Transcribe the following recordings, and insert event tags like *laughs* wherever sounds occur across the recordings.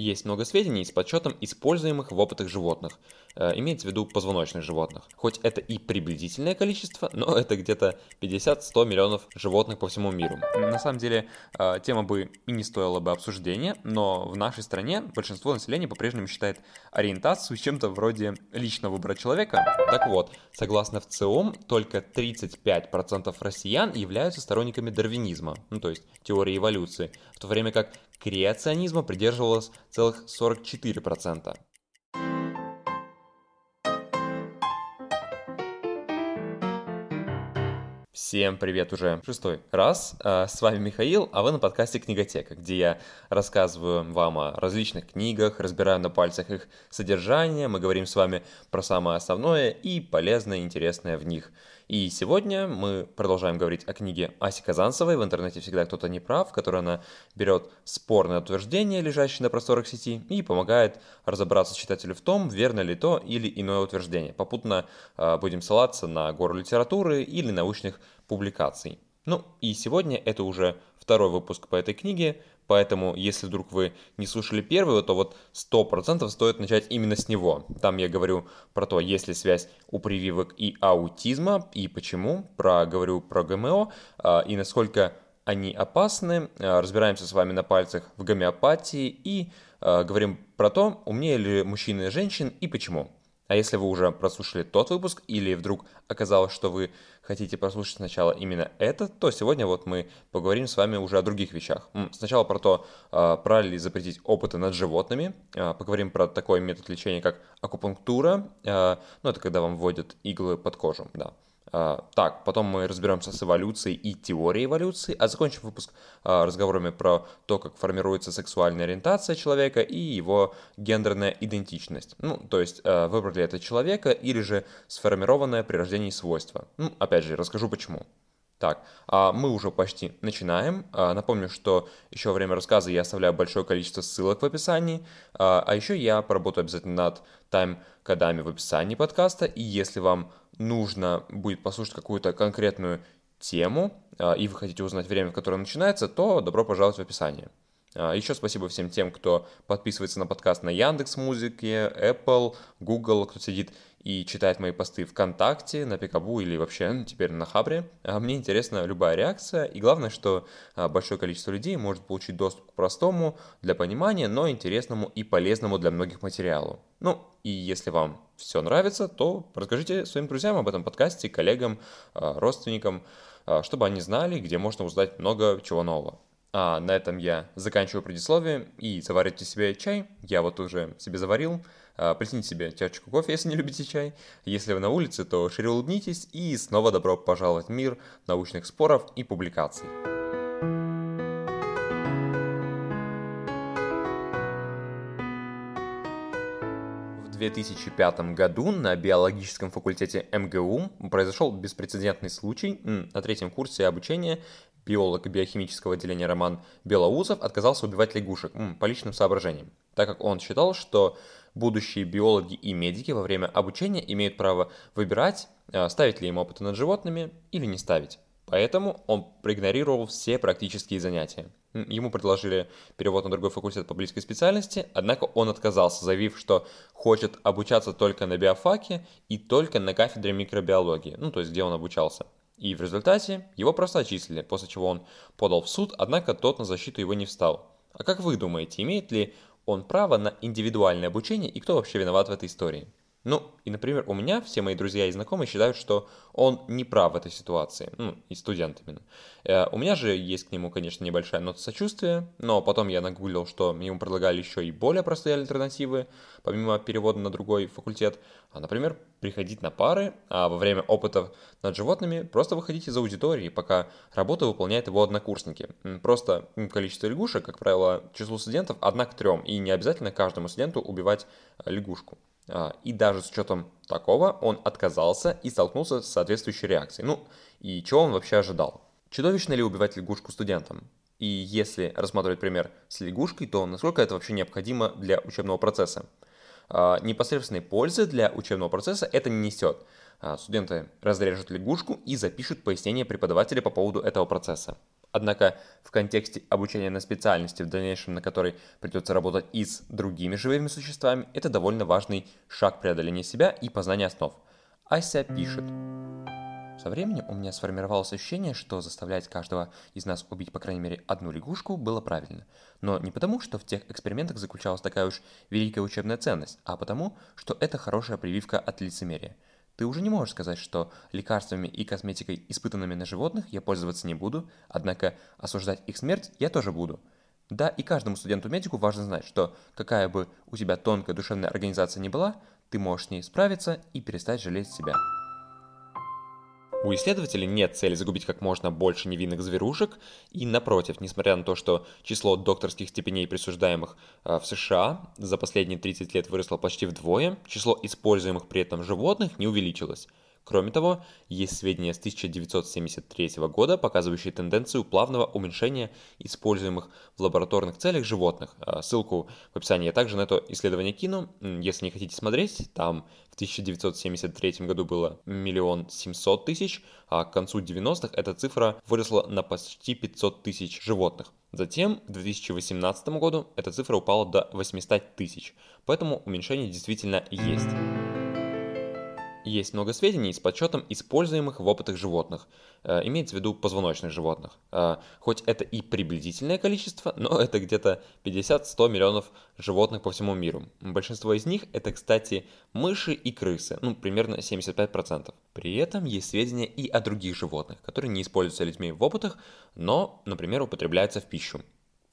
Есть много сведений с подсчетом используемых в опытах животных, э, имеется в виду позвоночных животных. Хоть это и приблизительное количество, но *laughs* это где-то 50-100 миллионов животных по всему миру. На самом деле, э, тема бы и не стоила бы обсуждения, но в нашей стране большинство населения по-прежнему считает ориентацию чем-то вроде личного выбора человека. Так вот, согласно ВЦИОМ, только 35% россиян являются сторонниками дарвинизма, ну то есть теории эволюции, в то время как креационизма придерживалось целых 44%. Всем привет уже шестой раз. А, с вами Михаил, а вы на подкасте Книготека, где я рассказываю вам о различных книгах, разбираю на пальцах их содержание, мы говорим с вами про самое основное и полезное интересное в них – и сегодня мы продолжаем говорить о книге Аси Казанцевой «В интернете всегда кто-то не прав», в которой она берет спорное утверждение, лежащее на просторах сети, и помогает разобраться читателю в том, верно ли то или иное утверждение. Попутно э, будем ссылаться на гору литературы или научных публикаций. Ну и сегодня это уже второй выпуск по этой книге, Поэтому, если вдруг вы не слушали первый, то вот 100% стоит начать именно с него. Там я говорю про то, есть ли связь у прививок и аутизма, и почему, про, говорю про ГМО, а, и насколько они опасны. А, разбираемся с вами на пальцах в гомеопатии и а, говорим про то, умнее ли мужчины и женщин и почему. А если вы уже прослушали тот выпуск или вдруг оказалось, что вы хотите прослушать сначала именно это, то сегодня вот мы поговорим с вами уже о других вещах. Сначала про то, а, правильно ли запретить опыты над животными, а, поговорим про такой метод лечения, как акупунктура, а, ну это когда вам вводят иглы под кожу, да. А, так, потом мы разберемся с эволюцией и теорией эволюции, а закончим выпуск а, разговорами про то, как формируется сексуальная ориентация человека и его гендерная идентичность. Ну, то есть, а, выбрали ли это человека или же сформированное при рождении свойство. Ну, опять же, расскажу почему. Так, мы уже почти начинаем. Напомню, что еще во время рассказа я оставляю большое количество ссылок в описании, а еще я поработаю обязательно над тайм-кодами в описании подкаста, и если вам нужно будет послушать какую-то конкретную тему, а, и вы хотите узнать время, в которое начинается, то добро пожаловать в описание. А, Еще спасибо всем тем, кто подписывается на подкаст на Яндекс Музыке, Apple, Google, кто сидит и читает мои посты ВКонтакте, на Пикабу или вообще теперь на Хабре. А, мне интересна любая реакция, и главное, что большое количество людей может получить доступ к простому для понимания, но интересному и полезному для многих материалу. Ну, и если вам все нравится, то расскажите своим друзьям об этом подкасте, коллегам, а, родственникам, а, чтобы они знали, где можно узнать много чего нового. А на этом я заканчиваю предисловие и заваривайте себе чай. Я вот уже себе заварил. А, Плесните себе чашечку кофе, если не любите чай. Если вы на улице, то шире улыбнитесь и снова добро пожаловать в мир научных споров и публикаций. 2005 году на биологическом факультете МГУ произошел беспрецедентный случай. На третьем курсе обучения биолог биохимического отделения Роман Белоусов отказался убивать лягушек по личным соображениям, так как он считал, что будущие биологи и медики во время обучения имеют право выбирать, а, ставить ли им опыты над животными или не ставить. Поэтому он проигнорировал все практические занятия. Ему предложили перевод на другой факультет по близкой специальности, однако он отказался, заявив, что хочет обучаться только на биофаке и только на кафедре микробиологии, ну то есть где он обучался. И в результате его просто отчислили, после чего он подал в суд, однако тот на защиту его не встал. А как вы думаете, имеет ли он право на индивидуальное обучение и кто вообще виноват в этой истории? Ну, и, например, у меня все мои друзья и знакомые считают, что он не прав в этой ситуации, ну, и студент именно. Э, у меня же есть к нему, конечно, небольшая нота сочувствия, но потом я нагуглил, что ему предлагали еще и более простые альтернативы, помимо перевода на другой факультет, а, например, приходить на пары, а во время опытов над животными просто выходить из аудитории, пока работу выполняют его однокурсники. Просто количество лягушек, как правило, число студентов одна к трем, и не обязательно каждому студенту убивать э, лягушку. А, и даже с учетом такого он отказался и столкнулся с соответствующей реакцией. Ну, и чего он вообще ожидал? Чудовищно ли убивать лягушку студентам? И если рассматривать пример с лягушкой, то насколько это вообще необходимо для учебного процесса? А, непосредственной пользы для учебного процесса это не несет. А, студенты разрежут лягушку и запишут пояснение преподавателя по поводу этого процесса. Однако в контексте обучения на специальности, в дальнейшем на которой придется работать и с другими живыми существами, это довольно важный шаг преодоления себя и познания основ. Ася пишет. Со временем у меня сформировалось ощущение, что заставлять каждого из нас убить по крайней мере одну лягушку было правильно. Но не потому, что в тех экспериментах заключалась такая уж великая учебная ценность, а потому, что это хорошая прививка от лицемерия. Ты уже не можешь сказать, что лекарствами и косметикой, испытанными на животных, я пользоваться не буду, однако осуждать их смерть я тоже буду. Да, и каждому студенту-медику важно знать, что какая бы у тебя тонкая душевная организация ни была, ты можешь с ней справиться и перестать жалеть себя. У исследователей нет цели загубить как можно больше невинных зверушек, и напротив, несмотря на то, что число докторских степеней, присуждаемых э, в США, за последние 30 лет выросло почти вдвое, число используемых при этом животных не увеличилось. Кроме того, есть сведения с 1973 года, показывающие тенденцию плавного уменьшения используемых в лабораторных целях животных. А, ссылку в описании я также на это исследование кину. Если не хотите смотреть, там в 1973 году было миллион семьсот тысяч, а к концу 90-х эта цифра выросла на почти 500 тысяч животных. Затем к 2018 году эта цифра упала до 800 тысяч, поэтому уменьшение действительно есть. Есть много сведений с подсчетом используемых в опытах животных, э, имеется в виду позвоночных животных. Э, хоть это и приблизительное количество, *laughs* но это где-то 50-100 миллионов животных по всему миру. Большинство из них это, кстати, мыши и крысы, ну, примерно 75%. При этом есть сведения и о других животных, которые не используются людьми в опытах, но, например, употребляются в пищу.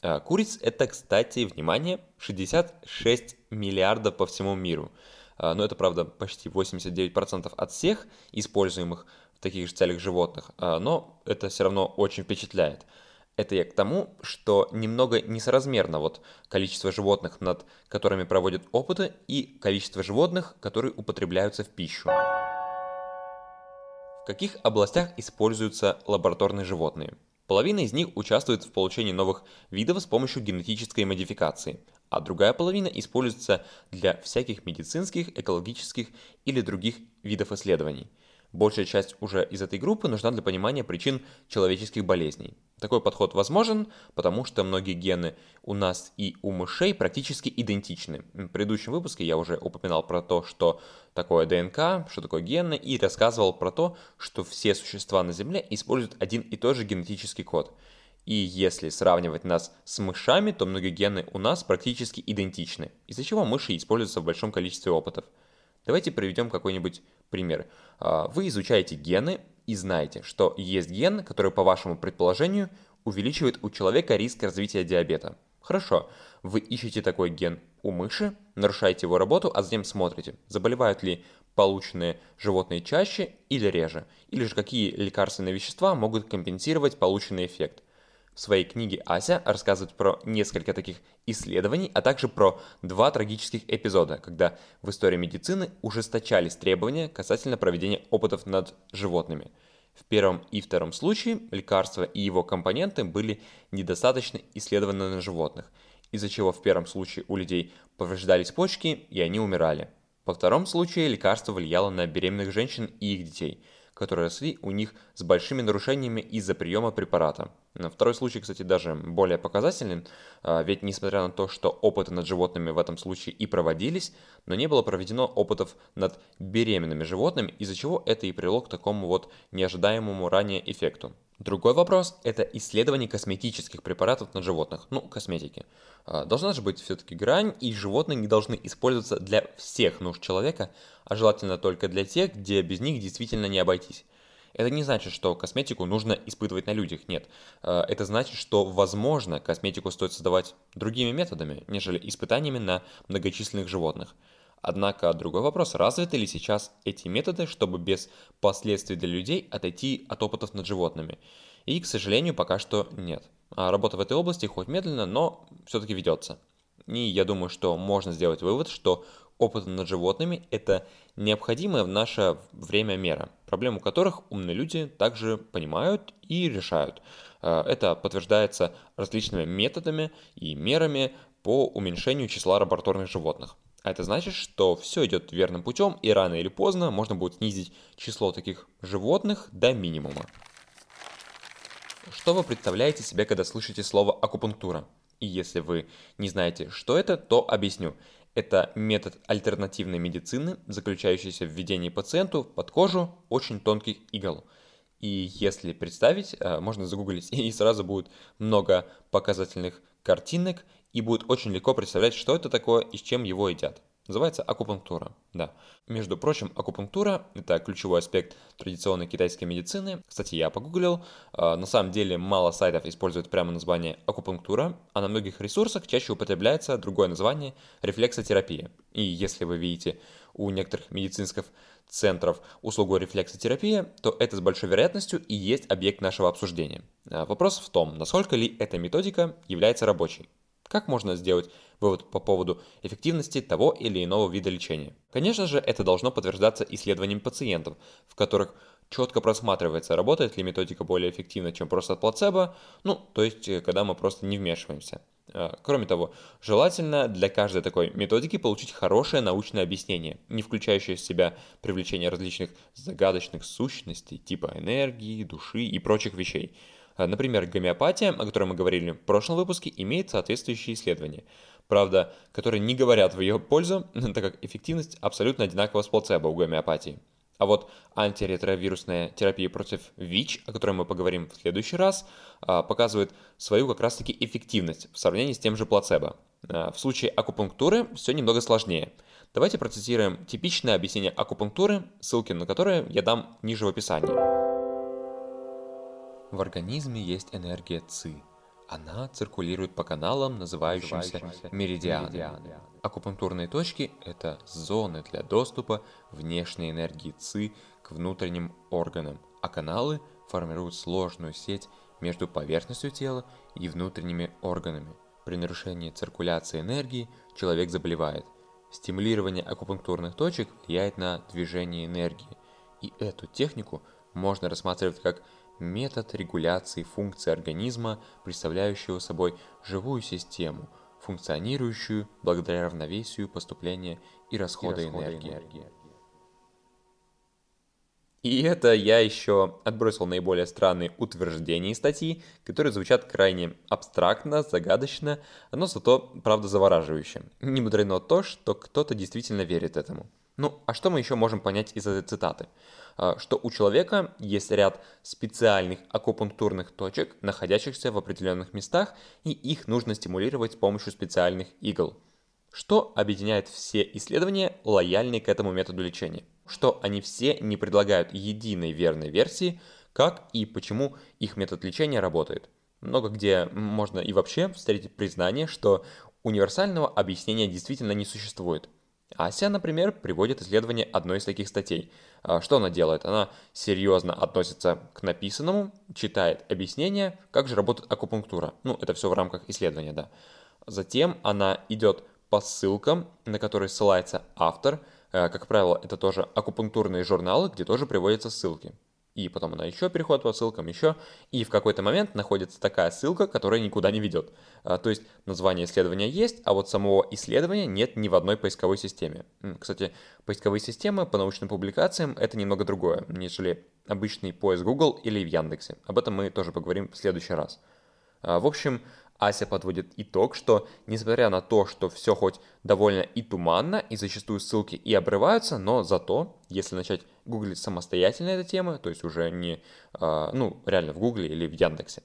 Э, куриц это, кстати, внимание, 66 миллиардов по всему миру – но это, правда, почти 89% от всех используемых в таких же целях животных, а, но это все равно очень впечатляет. Это я к тому, что немного несоразмерно вот количество животных, над которыми проводят опыты, и количество животных, которые употребляются в пищу. В каких областях используются лабораторные животные? Половина из них участвует в получении новых видов с помощью генетической модификации, а другая половина используется для всяких медицинских, экологических или других видов исследований. Большая часть уже из этой группы нужна для понимания причин человеческих болезней. Такой подход возможен, потому что многие гены у нас и у мышей практически идентичны. В предыдущем выпуске я уже упоминал про то, что такое ДНК, что такое гены, и рассказывал про то, что все существа на Земле используют один и тот же генетический код – и если сравнивать нас с мышами, то многие гены у нас практически идентичны, из-за чего мыши используются в большом количестве опытов. Давайте приведем какой-нибудь пример. А, вы изучаете гены и знаете, что есть ген, который, по вашему предположению, увеличивает у человека риск развития диабета. Хорошо, вы ищете такой ген у мыши, нарушаете его работу, а затем смотрите, заболевают ли полученные животные чаще или реже, или же какие лекарственные вещества могут компенсировать полученный эффект. В своей книге Ася рассказывает про несколько таких исследований, а также про два трагических эпизода, когда в истории медицины ужесточались требования касательно проведения опытов над животными. В первом и втором случае лекарства и его компоненты были недостаточно исследованы на животных, из-за чего в первом случае у людей повреждались почки и они умирали. Во втором случае лекарство влияло на беременных женщин и их детей – которые росли у них с большими нарушениями из-за приема препарата. Второй случай, кстати, даже более показательный, а, ведь несмотря на то, что опыты над животными в этом случае и проводились, но не было проведено опытов над беременными животными, из-за чего это и привело к такому вот неожидаемому ранее эффекту. Другой вопрос – это исследование косметических препаратов на животных, ну, косметики. А, должна же быть все-таки грань, и животные не должны использоваться для всех нужд человека, а желательно только для тех, где без них действительно не обойтись. Это не значит, что косметику нужно испытывать на людях, нет. А, это значит, что, возможно, косметику стоит создавать другими методами, нежели испытаниями на многочисленных животных. Однако другой вопрос, развиты ли сейчас эти методы, чтобы без последствий для людей отойти от опытов над животными? И, к сожалению, пока что нет. А работа в этой области хоть медленно, но все-таки ведется. И я думаю, что можно сделать вывод, что опыты над животными – это необходимая в наше время мера, проблему которых умные люди также понимают и решают. А, это подтверждается различными методами и мерами по уменьшению числа лабораторных животных. А это значит, что все идет верным путем, и рано или поздно можно будет снизить число таких животных до минимума. что вы представляете себе, когда слышите слово акупунктура? И если вы не знаете, что это, то объясню. Это метод альтернативной медицины, заключающийся в введении пациенту под кожу очень тонких игл. И если представить, э, можно загуглить, *laughs* и сразу будет много показательных картинок, и будет очень легко представлять, что это такое и с чем его едят. Называется акупунктура, да. Между прочим, акупунктура – это ключевой аспект традиционной китайской медицины. Кстати, я погуглил, а, на самом деле мало сайтов используют прямо название акупунктура, а на многих ресурсах чаще употребляется другое название – рефлексотерапия. И если вы видите у некоторых медицинских центров услугу рефлексотерапия, то это с большой вероятностью и есть объект нашего обсуждения. А, вопрос в том, насколько ли эта методика является рабочей. Как можно сделать вывод по поводу эффективности того или иного вида лечения? Конечно же, это должно подтверждаться исследованием пациентов, в которых четко просматривается, работает ли методика более эффективно, чем просто плацебо, ну, то есть, э, когда мы просто не вмешиваемся. А, кроме того, желательно для каждой такой методики получить хорошее научное объяснение, не включающее в себя привлечение различных загадочных сущностей, типа энергии, души и прочих вещей – например, гомеопатия, о которой мы говорили в прошлом выпуске, имеет соответствующие исследования. Правда, которые не говорят в ее пользу, *laughs* так как эффективность абсолютно одинакова с плацебо у гомеопатии. А вот антиретровирусная терапия против ВИЧ, о которой мы поговорим в следующий раз, а, показывает свою как раз-таки эффективность в сравнении с тем же плацебо. А, в случае акупунктуры все немного сложнее. Давайте процитируем типичное объяснение акупунктуры, ссылки на которые я дам ниже в описании. В организме есть энергия ЦИ. Она циркулирует по каналам, называющимся меридианами. Акупунктурные точки – это зоны для доступа внешней энергии ЦИ к внутренним органам, а каналы формируют сложную сеть между поверхностью тела и внутренними органами. При нарушении циркуляции энергии человек заболевает. Стимулирование акупунктурных точек влияет на движение энергии, и эту технику можно рассматривать как метод регуляции функций организма, представляющего собой живую систему, функционирующую благодаря равновесию поступления и расхода, и расхода энергии. энергии. И это я еще отбросил наиболее странные утверждения статьи, которые звучат крайне абстрактно, загадочно, но зато, правда, завораживающе. Не мудрено то, что кто-то действительно верит этому. Ну, а что мы еще можем понять из этой цитаты? А, что у человека есть ряд специальных акупунктурных точек, находящихся в определенных местах, и их нужно стимулировать с помощью специальных игл. Что объединяет все исследования, лояльные к этому методу лечения? Что они все не предлагают единой верной версии, как и почему их метод лечения работает. Много где можно и вообще встретить признание, что универсального объяснения действительно не существует – Ася, например, приводит исследование одной из таких статей. А, что она делает? Она серьезно относится к написанному, читает объяснение, как же работает акупунктура. Ну, это все в рамках исследования, да. Затем она идет по ссылкам, на которые ссылается автор. Э, как правило, это тоже акупунктурные журналы, где тоже приводятся ссылки и потом она еще переходит по ссылкам, еще, и в какой-то момент находится такая ссылка, которая никуда не ведет. А, то есть название исследования есть, а вот самого исследования нет ни в одной поисковой системе. Кстати, поисковые системы по научным публикациям это немного другое, нежели обычный поиск Google или в Яндексе. Об этом мы тоже поговорим в следующий раз. А, в общем, Ася подводит итог, что несмотря на то, что все хоть довольно и туманно, и зачастую ссылки и обрываются, но зато, если начать гуглить самостоятельно эту тему, то есть уже не, а, ну, реально в Гугле или в Яндексе,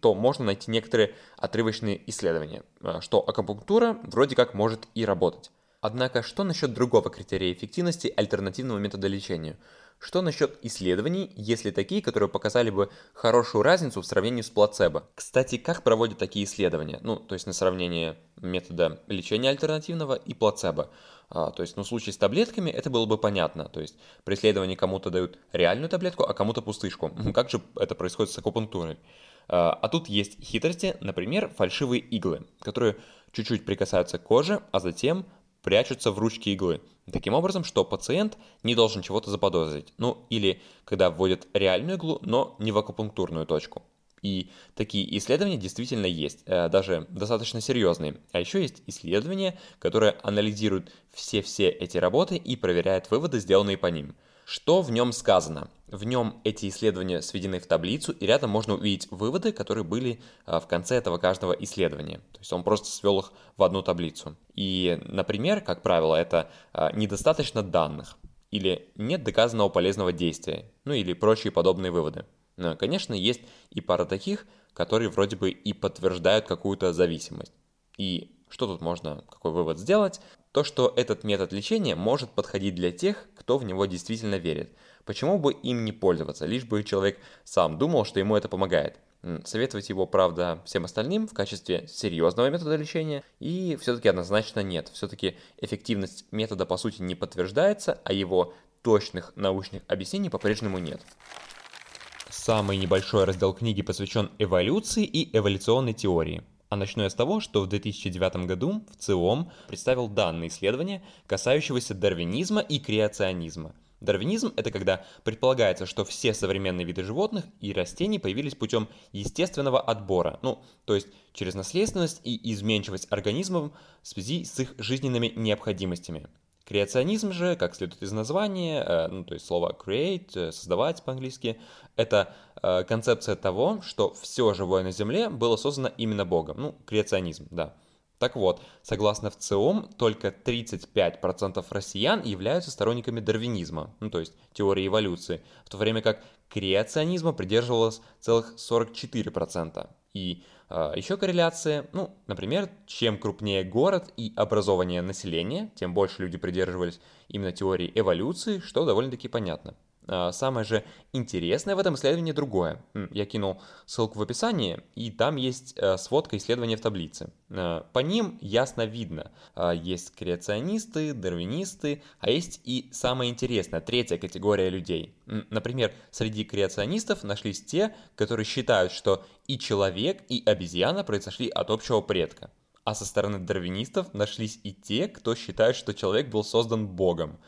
то можно найти некоторые отрывочные исследования, а, что акупунктура вроде как может и работать. Однако, что насчет другого критерия эффективности альтернативного метода лечения – что насчет исследований, если такие, которые показали бы хорошую разницу в сравнении с плацебо? Кстати, как проводят такие исследования? Ну, то есть на сравнение метода лечения альтернативного и плацебо. А, то есть, ну, в случае с таблетками это было бы понятно. То есть при исследовании кому-то дают реальную таблетку, а кому-то пустышку. *laughs* Как же это происходит с акупунктурой? А, а тут есть хитрости, например, фальшивые иглы, которые чуть-чуть прикасаются к коже, а затем прячутся в ручке иглы. Таким образом, что пациент не должен чего-то заподозрить. Ну, или когда вводят реальную иглу, но не в акупунктурную точку. И такие исследования действительно есть, э, даже достаточно серьезные. А еще есть исследования, которые анализируют все-все эти работы и проверяют выводы, сделанные по ним. Что в нем сказано? В нем эти исследования сведены в таблицу, и рядом можно увидеть выводы, которые были а, в конце этого каждого исследования. То есть он просто свел их в одну таблицу. И, например, как правило, это а, недостаточно данных, или нет доказанного полезного действия, ну или прочие подобные выводы. Но, конечно, есть и пара таких, которые вроде бы и подтверждают какую-то зависимость. И что тут можно, какой вывод сделать? То, что этот метод лечения может подходить для тех, кто в него действительно верит. Почему бы им не пользоваться, лишь бы человек сам думал, что ему это помогает. Советовать его, правда, всем остальным в качестве серьезного метода лечения и все-таки однозначно нет. Все-таки эффективность метода по сути не подтверждается, а его точных научных объяснений по-прежнему нет. Самый небольшой раздел книги посвящен эволюции и эволюционной теории. А начну я с того, что в 2009 году в ЦИОМ представил данные исследования, касающегося дарвинизма и креационизма. Дарвинизм – это когда предполагается, что все современные виды животных и растений появились путем естественного отбора, ну, то есть через наследственность и изменчивость организмов в связи с их жизненными необходимостями. Креационизм же, как следует из названия, э, ну, то есть слово create, э, создавать по-английски, это э, концепция того, что все живое на Земле было создано именно Богом. Ну, креационизм, да. Так вот, согласно ВЦИОМ, только 35% россиян являются сторонниками дарвинизма, ну то есть теории эволюции, в то время как креационизма придерживалось целых 44%. И э, еще корреляция, ну, например, чем крупнее город и образование населения, тем больше люди придерживались именно теории эволюции, что довольно-таки понятно. А, самое же интересное в этом исследовании другое. Я кинул ссылку в описании, и там есть э, сводка исследования в таблице. Э, по ним ясно видно. А, есть креационисты, дарвинисты, а есть и самое интересное, третья категория людей. Например, среди креационистов нашлись те, которые считают, что и человек, и обезьяна произошли от общего предка. А со стороны дарвинистов нашлись и те, кто считает, что человек был создан Богом.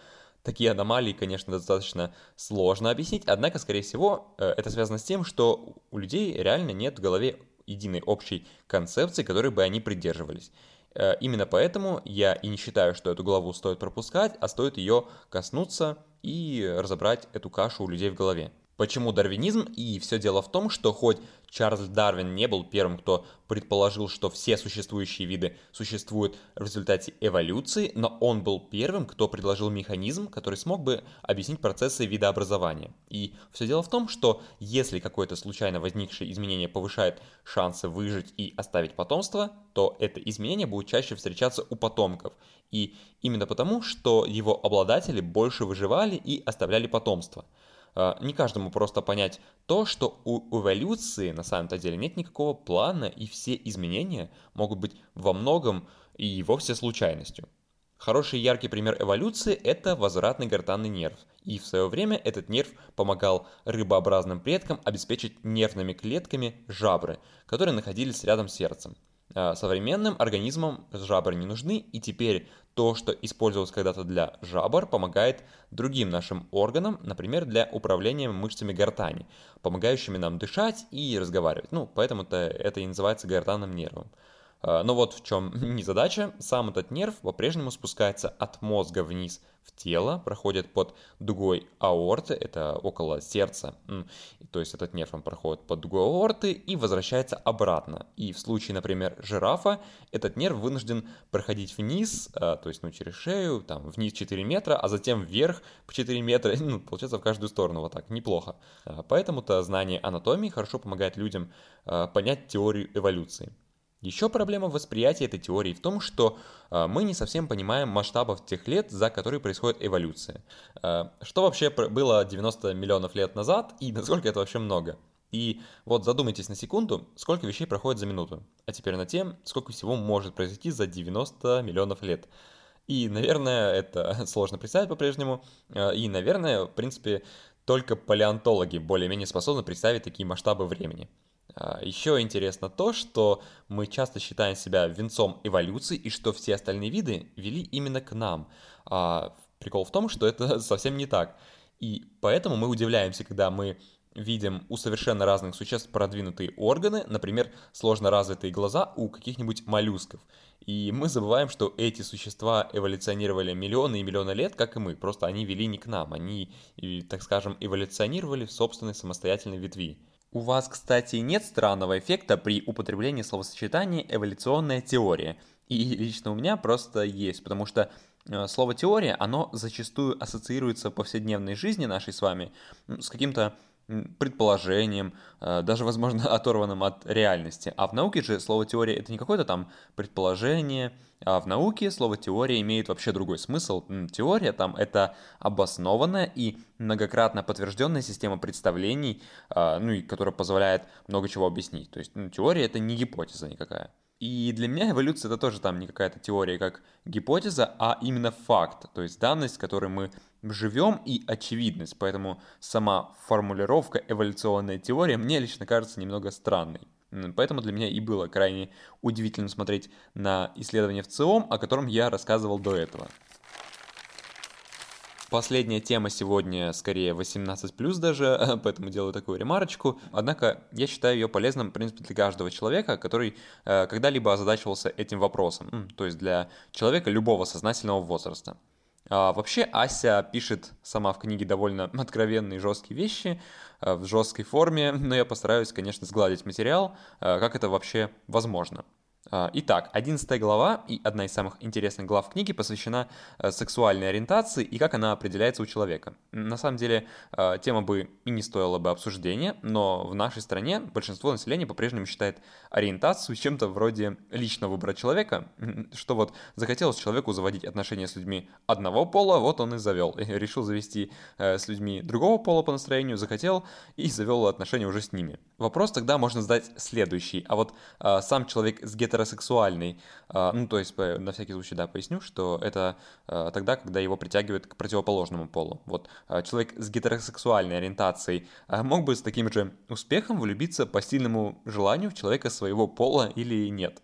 Такие аномалии, конечно, достаточно сложно объяснить, однако, скорее всего, э, это связано с тем, что у людей реально нет в голове единой общей концепции, которой бы они придерживались. Э, именно поэтому я и не считаю, что эту главу стоит пропускать, а стоит ее коснуться и разобрать эту кашу у людей в голове. Почему дарвинизм? И все дело в том, что хоть Чарльз Дарвин не был первым, кто предположил, что все существующие виды существуют в результате эволюции, но он был первым, кто предложил механизм, который смог бы объяснить процессы видообразования. И все дело в том, что если какое-то случайно возникшее изменение повышает шансы выжить и оставить потомство, то это изменение будет чаще встречаться у потомков. И именно потому, что его обладатели больше выживали и оставляли потомство – не каждому просто понять то, что у эволюции на самом-то деле нет никакого плана, и все изменения могут быть во многом и вовсе случайностью. Хороший яркий пример эволюции – это возвратный гортанный нерв. И в свое время этот нерв помогал рыбообразным предкам обеспечить нервными клетками жабры, которые находились рядом с сердцем. А, современным организмам жабры не нужны, и теперь то, что использовалось когда-то для жабр, помогает другим нашим органам, например, для управления мышцами гортани, помогающими нам дышать и разговаривать. Ну, поэтому-то это и называется гортанным нервом. А, но вот в чем *laughs* незадача, сам этот нерв по-прежнему спускается от мозга вниз в тело, проходит под дугой аорты, это около сердца, то есть этот нерв он проходит под дугой аорты и возвращается обратно. И в случае, например, жирафа, этот нерв вынужден проходить вниз, а, то есть ну, через шею, там вниз 4 метра, а затем вверх по 4 метра, *laughs* ну, получается в каждую сторону вот так, неплохо. А, поэтому-то знание анатомии хорошо помогает людям понять теорию эволюции. Еще проблема восприятия этой теории в том, что э, мы не совсем понимаем масштабов тех лет, за которые происходит эволюция. Э, что вообще было 90 миллионов лет назад и *laughs* насколько это вообще много? И вот задумайтесь на секунду, сколько вещей проходит за минуту, а теперь на тем, сколько всего может произойти за 90 миллионов лет. И, наверное, это *laughs* сложно представить по-прежнему, э, и, наверное, в принципе, только палеонтологи более-менее способны представить такие масштабы времени. А, Еще интересно то, что мы часто считаем себя венцом эволюции и что все остальные виды вели именно к нам. А прикол в том, что это *laughs* совсем не так. И поэтому мы удивляемся, когда мы видим у совершенно разных существ продвинутые органы, например, сложно развитые глаза у каких-нибудь моллюсков. И мы забываем, что эти существа эволюционировали миллионы и миллионы лет, как и мы, просто они вели не к нам, они, так скажем, эволюционировали в собственной самостоятельной ветви. У вас, кстати, нет странного эффекта при употреблении словосочетания «эволюционная теория». И лично у меня просто есть, потому что э, слово «теория», оно зачастую ассоциируется в повседневной жизни нашей с вами с каким-то предположением, э, даже, возможно, *laughs* оторванным от реальности. А в науке же слово теория это не какое-то там предположение, а в науке слово теория имеет вообще другой смысл. Теория там это обоснованная и многократно подтвержденная система представлений, а, ну и которая позволяет много чего объяснить. То есть ну, теория это не гипотеза никакая. И для меня эволюция это тоже там не какая-то теория как гипотеза, а именно факт, то есть данность, которой мы живем и очевидность. Поэтому сама формулировка эволюционная теория мне лично кажется немного странной. Поэтому для меня и было крайне удивительно смотреть на исследование в ЦИОМ, о котором я рассказывал до этого. Последняя тема сегодня скорее 18+, даже, *laughs* поэтому делаю такую ремарочку. Однако я считаю ее полезным, в принципе, для каждого человека, который э, когда-либо озадачивался этим вопросом. То есть для человека любого сознательного возраста. А, вообще Ася пишет сама в книге довольно *laughs* откровенные жесткие вещи э, в жесткой форме, *laughs* но я постараюсь, конечно, сгладить материал, э, как это вообще возможно. А, итак, 11 глава и одна из самых интересных глав книги посвящена э, сексуальной ориентации и как она определяется у человека. На самом деле, э, тема бы и не стоила бы обсуждения, но в нашей стране большинство населения по-прежнему считает ориентацию чем-то вроде личного выбора человека, что вот захотелось человеку заводить отношения с людьми одного пола, вот он и завел. *laughs* Решил завести э, с людьми другого пола по настроению, захотел и завел отношения уже с ними. Вопрос тогда можно задать следующий. А вот сам человек с гет гетеросексуальный. А, ну, то есть, на всякий случай, да, поясню, что это а, тогда, когда его притягивают к противоположному полу. Вот а, человек с гетеросексуальной ориентацией мог бы с таким же успехом влюбиться по сильному желанию в человека своего пола или нет.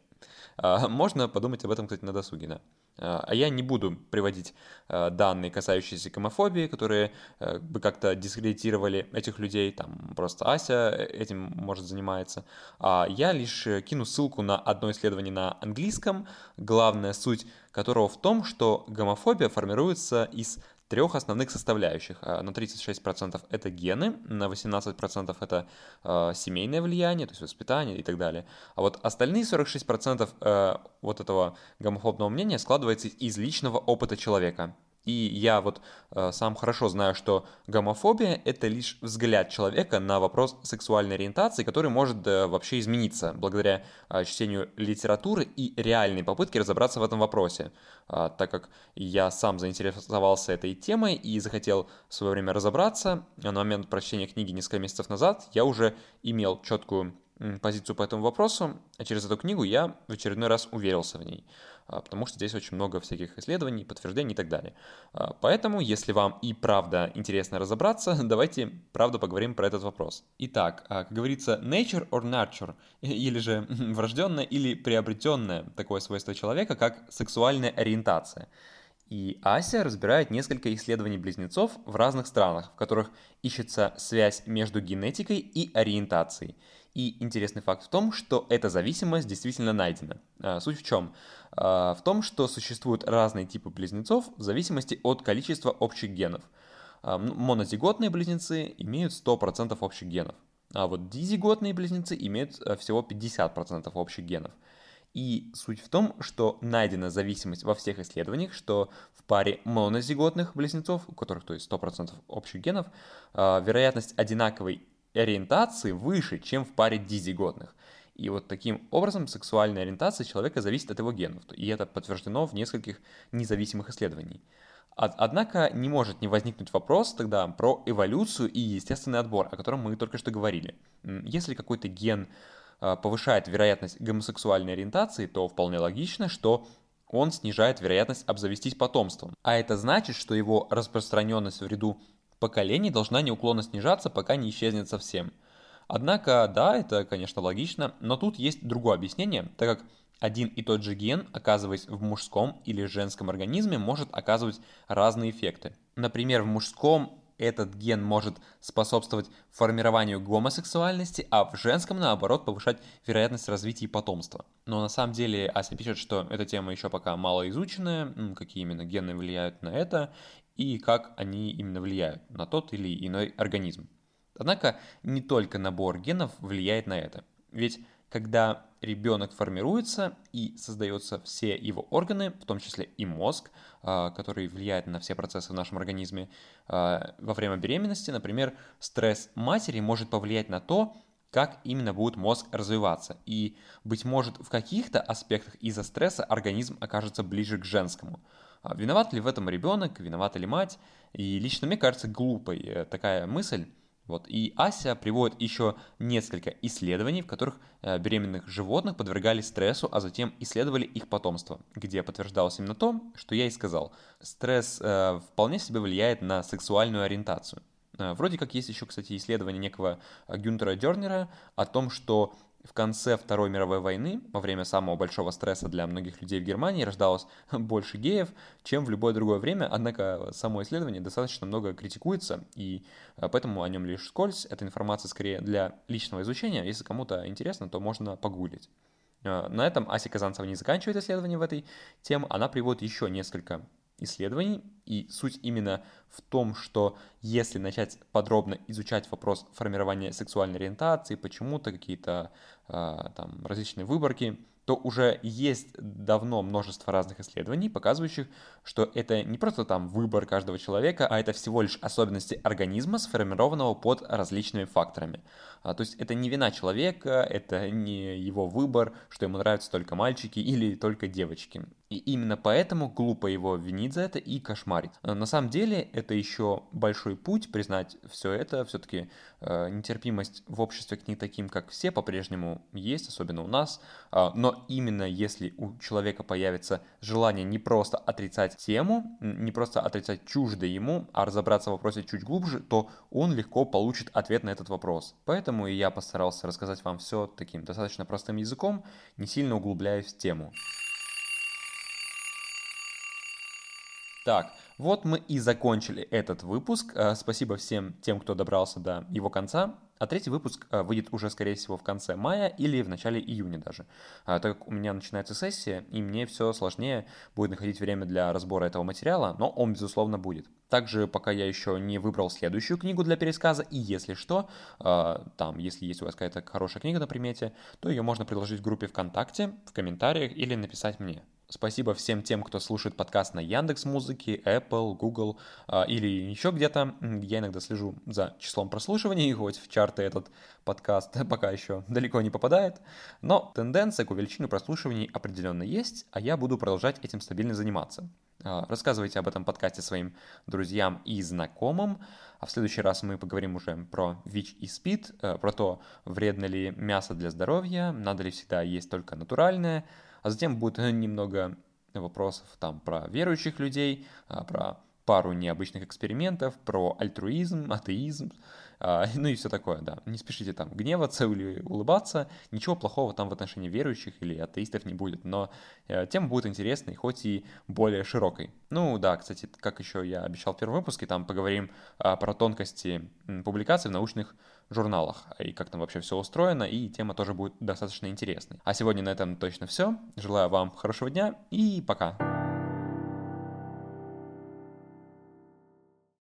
Можно подумать об этом, кстати, на досуге, да. А я не буду приводить э, данные, касающиеся гомофобии, которые э, бы как-то дискредитировали этих людей, там просто Ася этим, может, занимается. А я лишь кину ссылку на одно исследование на английском, главная суть которого в том, что гомофобия формируется из трех основных составляющих. А, на 36% это гены, на 18% это э, семейное влияние, то есть воспитание и так далее. А вот остальные 46% э, вот этого гомофобного мнения складывается из личного опыта человека. И я вот э, сам хорошо знаю, что гомофобия — это лишь взгляд человека на вопрос сексуальной ориентации, который может э, вообще измениться благодаря э, чтению литературы и реальной попытке разобраться в этом вопросе. Э, так как я сам заинтересовался этой темой и захотел в свое время разобраться, на момент прочтения книги несколько месяцев назад я уже имел четкую позицию по этому вопросу, а через эту книгу я в очередной раз уверился в ней, потому что здесь очень много всяких исследований, подтверждений и так далее. А, поэтому, если вам и правда интересно разобраться, *laughs* давайте правда поговорим про этот вопрос. Итак, а, как говорится, nature or nurture, *laughs* или же *laughs* врожденное или приобретенное такое свойство человека, как сексуальная ориентация. И Ася разбирает несколько исследований близнецов в разных странах, в которых ищется связь между генетикой и ориентацией. И интересный факт в том, что эта зависимость действительно найдена. А, суть в чем? А, в том, что существуют разные типы близнецов в зависимости от количества общих генов. А, монозиготные близнецы имеют 100% общих генов, а вот дизиготные близнецы имеют всего 50% общих генов. И суть в том, что найдена зависимость во всех исследованиях, что в паре монозиготных близнецов, у которых то есть 100% общих генов, вероятность одинаковой ориентации выше, чем в паре дизиготных. И вот таким образом сексуальная ориентация человека зависит от его генов. И это подтверждено в нескольких независимых исследованиях. Однако не может не возникнуть вопрос тогда про эволюцию и естественный отбор, о котором мы только что говорили. Если какой-то ген а, повышает вероятность гомосексуальной ориентации, то вполне логично, что он снижает вероятность обзавестись потомством. А это значит, что его распространенность в ряду поколений должна неуклонно снижаться, пока не исчезнет совсем. Однако, да, это, конечно, логично, но тут есть другое объяснение, так как один и тот же ген, оказываясь в мужском или женском организме, может оказывать разные эффекты. Например, в мужском этот ген может способствовать формированию гомосексуальности, а в женском, наоборот, повышать вероятность развития потомства. Но на самом деле Ася пишет, что эта тема еще пока мало изученная, какие именно гены влияют на это, и как они именно влияют на тот или иной организм. Однако не только набор генов влияет на это. Ведь когда ребенок формируется и создаются все его органы, в том числе и мозг, а, который влияет на все процессы в нашем организме, а, во время беременности, например, стресс матери может повлиять на то, как именно будет мозг развиваться. И, быть может, в каких-то аспектах из-за стресса организм окажется ближе к женскому. А виноват ли в этом ребенок, виновата ли мать? И лично мне кажется глупой э, такая мысль, вот. И Ася приводит еще несколько исследований, в которых э, беременных животных подвергали стрессу, а затем исследовали их потомство, где подтверждалось именно то, что я и сказал. Стресс э, вполне себе влияет на сексуальную ориентацию. Э, вроде как есть еще, кстати, исследование некого Гюнтера Дернера о том, что в конце Второй мировой войны, во время самого большого стресса для многих людей в Германии, рождалось *laughs* больше геев, чем в любое другое время, однако само исследование достаточно много критикуется, и э, поэтому о нем лишь скользь. Эта информация скорее для личного изучения, если кому-то интересно, то можно погуглить. Э, на этом Ася Казанцева не заканчивает исследование в этой теме, она приводит еще несколько исследований, и суть именно в том, что если начать подробно изучать вопрос формирования сексуальной ориентации, почему-то какие-то э, там различные выборки, то уже есть давно множество разных исследований, показывающих, что это не просто там выбор каждого человека, а это всего лишь особенности организма, сформированного под различными факторами. А, то есть это не вина человека, это не его выбор, что ему нравятся только мальчики или только девочки. И именно поэтому глупо его винить за это и кошмарить. А, на самом деле это еще большой путь признать все это. Все-таки э, нетерпимость в обществе к не таким, как все, по-прежнему есть, особенно у нас. Э, но именно если у человека появится желание не просто отрицать тему, не просто отрицать чуждое ему, а разобраться в вопросе чуть глубже, то он легко получит ответ на этот вопрос. Поэтому и я постарался рассказать вам все таким достаточно простым языком, не сильно углубляясь в тему. Так, вот мы и закончили этот выпуск. Э, спасибо всем тем, кто добрался до его конца. А третий выпуск э, выйдет уже, скорее всего, в конце мая или в начале июня даже. А, так как у меня начинается сессия, и мне все сложнее будет находить время для разбора этого материала, но он, безусловно, будет. Также, пока я еще не выбрал следующую книгу для пересказа, и если что, э, там, если есть у вас какая-то хорошая книга на примете, то ее можно предложить в группе ВКонтакте, в комментариях или написать мне. Спасибо всем тем, кто слушает подкаст на Яндекс Музыке, Apple, Google а, или еще где-то. Я иногда слежу за числом прослушиваний, хоть в чарты этот подкаст *laughs* пока еще далеко не попадает. Но тенденция к увеличению прослушиваний определенно есть, а я буду продолжать этим стабильно заниматься. А, рассказывайте об этом подкасте своим друзьям и знакомым. А в следующий раз мы поговорим уже про ВИЧ и СПИД, э, про то, вредно ли мясо для здоровья, надо ли всегда есть только натуральное, а затем будет немного вопросов там про верующих людей, а, про пару необычных экспериментов, про альтруизм, атеизм, а, *laughs* ну и все такое, да. Не спешите там гневаться или улыбаться, ничего плохого там в отношении верующих или атеистов не будет, но э, тема будет интересной, хоть и более широкой. Ну да, кстати, как еще я обещал в первом выпуске, там поговорим а, про тонкости публикаций в научных журналах и как там вообще все устроено, и тема тоже будет достаточно интересной. А сегодня на этом точно все. Желаю вам хорошего дня и пока.